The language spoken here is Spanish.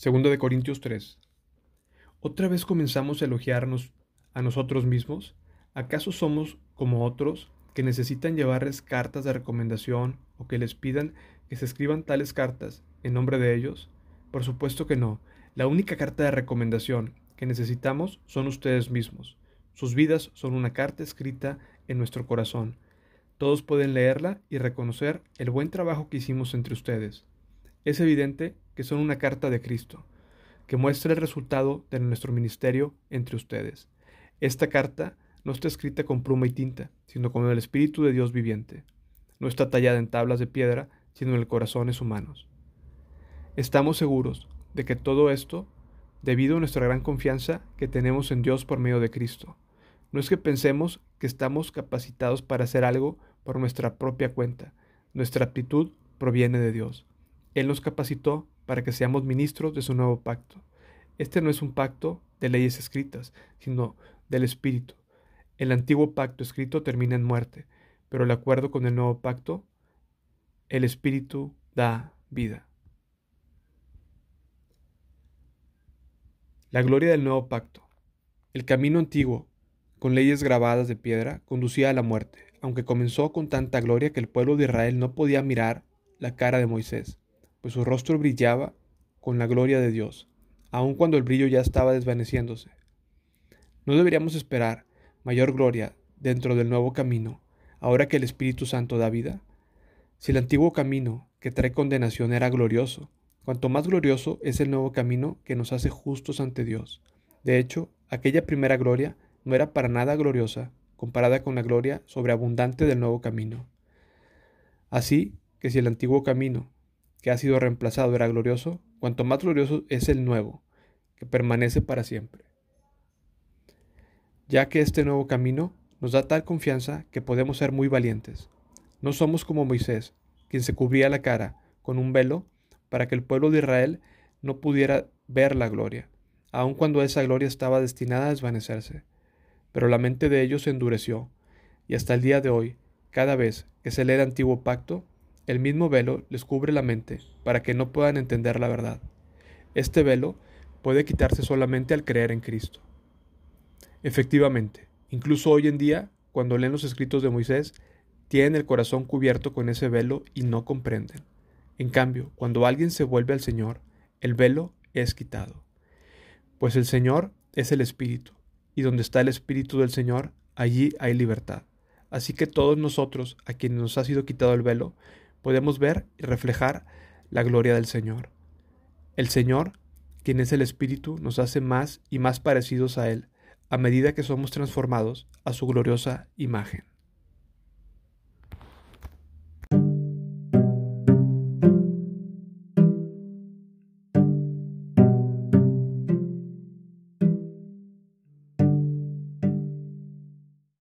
Segundo de Corintios 3. ¿Otra vez comenzamos a elogiarnos a nosotros mismos? ¿Acaso somos como otros que necesitan llevarles cartas de recomendación o que les pidan que se escriban tales cartas en nombre de ellos? Por supuesto que no. La única carta de recomendación que necesitamos son ustedes mismos. Sus vidas son una carta escrita en nuestro corazón. Todos pueden leerla y reconocer el buen trabajo que hicimos entre ustedes. Es evidente que son una carta de Cristo, que muestra el resultado de nuestro ministerio entre ustedes. Esta carta no está escrita con pluma y tinta, sino con el Espíritu de Dios viviente. No está tallada en tablas de piedra, sino en corazones humanos. Estamos seguros de que todo esto, debido a nuestra gran confianza que tenemos en Dios por medio de Cristo, no es que pensemos que estamos capacitados para hacer algo por nuestra propia cuenta. Nuestra aptitud proviene de Dios. Él nos capacitó para que seamos ministros de su nuevo pacto. Este no es un pacto de leyes escritas, sino del Espíritu. El antiguo pacto escrito termina en muerte, pero el acuerdo con el nuevo pacto, el Espíritu da vida. La gloria del nuevo pacto. El camino antiguo, con leyes grabadas de piedra, conducía a la muerte, aunque comenzó con tanta gloria que el pueblo de Israel no podía mirar la cara de Moisés pues su rostro brillaba con la gloria de Dios, aun cuando el brillo ya estaba desvaneciéndose. ¿No deberíamos esperar mayor gloria dentro del nuevo camino, ahora que el Espíritu Santo da vida? Si el antiguo camino que trae condenación era glorioso, cuanto más glorioso es el nuevo camino que nos hace justos ante Dios. De hecho, aquella primera gloria no era para nada gloriosa comparada con la gloria sobreabundante del nuevo camino. Así que si el antiguo camino que ha sido reemplazado era glorioso, cuanto más glorioso es el nuevo, que permanece para siempre. Ya que este nuevo camino nos da tal confianza que podemos ser muy valientes. No somos como Moisés, quien se cubría la cara con un velo para que el pueblo de Israel no pudiera ver la gloria, aun cuando esa gloria estaba destinada a desvanecerse. Pero la mente de ellos se endureció, y hasta el día de hoy, cada vez que se lee el antiguo pacto, el mismo velo les cubre la mente para que no puedan entender la verdad. Este velo puede quitarse solamente al creer en Cristo. Efectivamente, incluso hoy en día, cuando leen los escritos de Moisés, tienen el corazón cubierto con ese velo y no comprenden. En cambio, cuando alguien se vuelve al Señor, el velo es quitado. Pues el Señor es el Espíritu, y donde está el Espíritu del Señor, allí hay libertad. Así que todos nosotros, a quienes nos ha sido quitado el velo, podemos ver y reflejar la gloria del Señor. El Señor, quien es el Espíritu, nos hace más y más parecidos a Él a medida que somos transformados a su gloriosa imagen.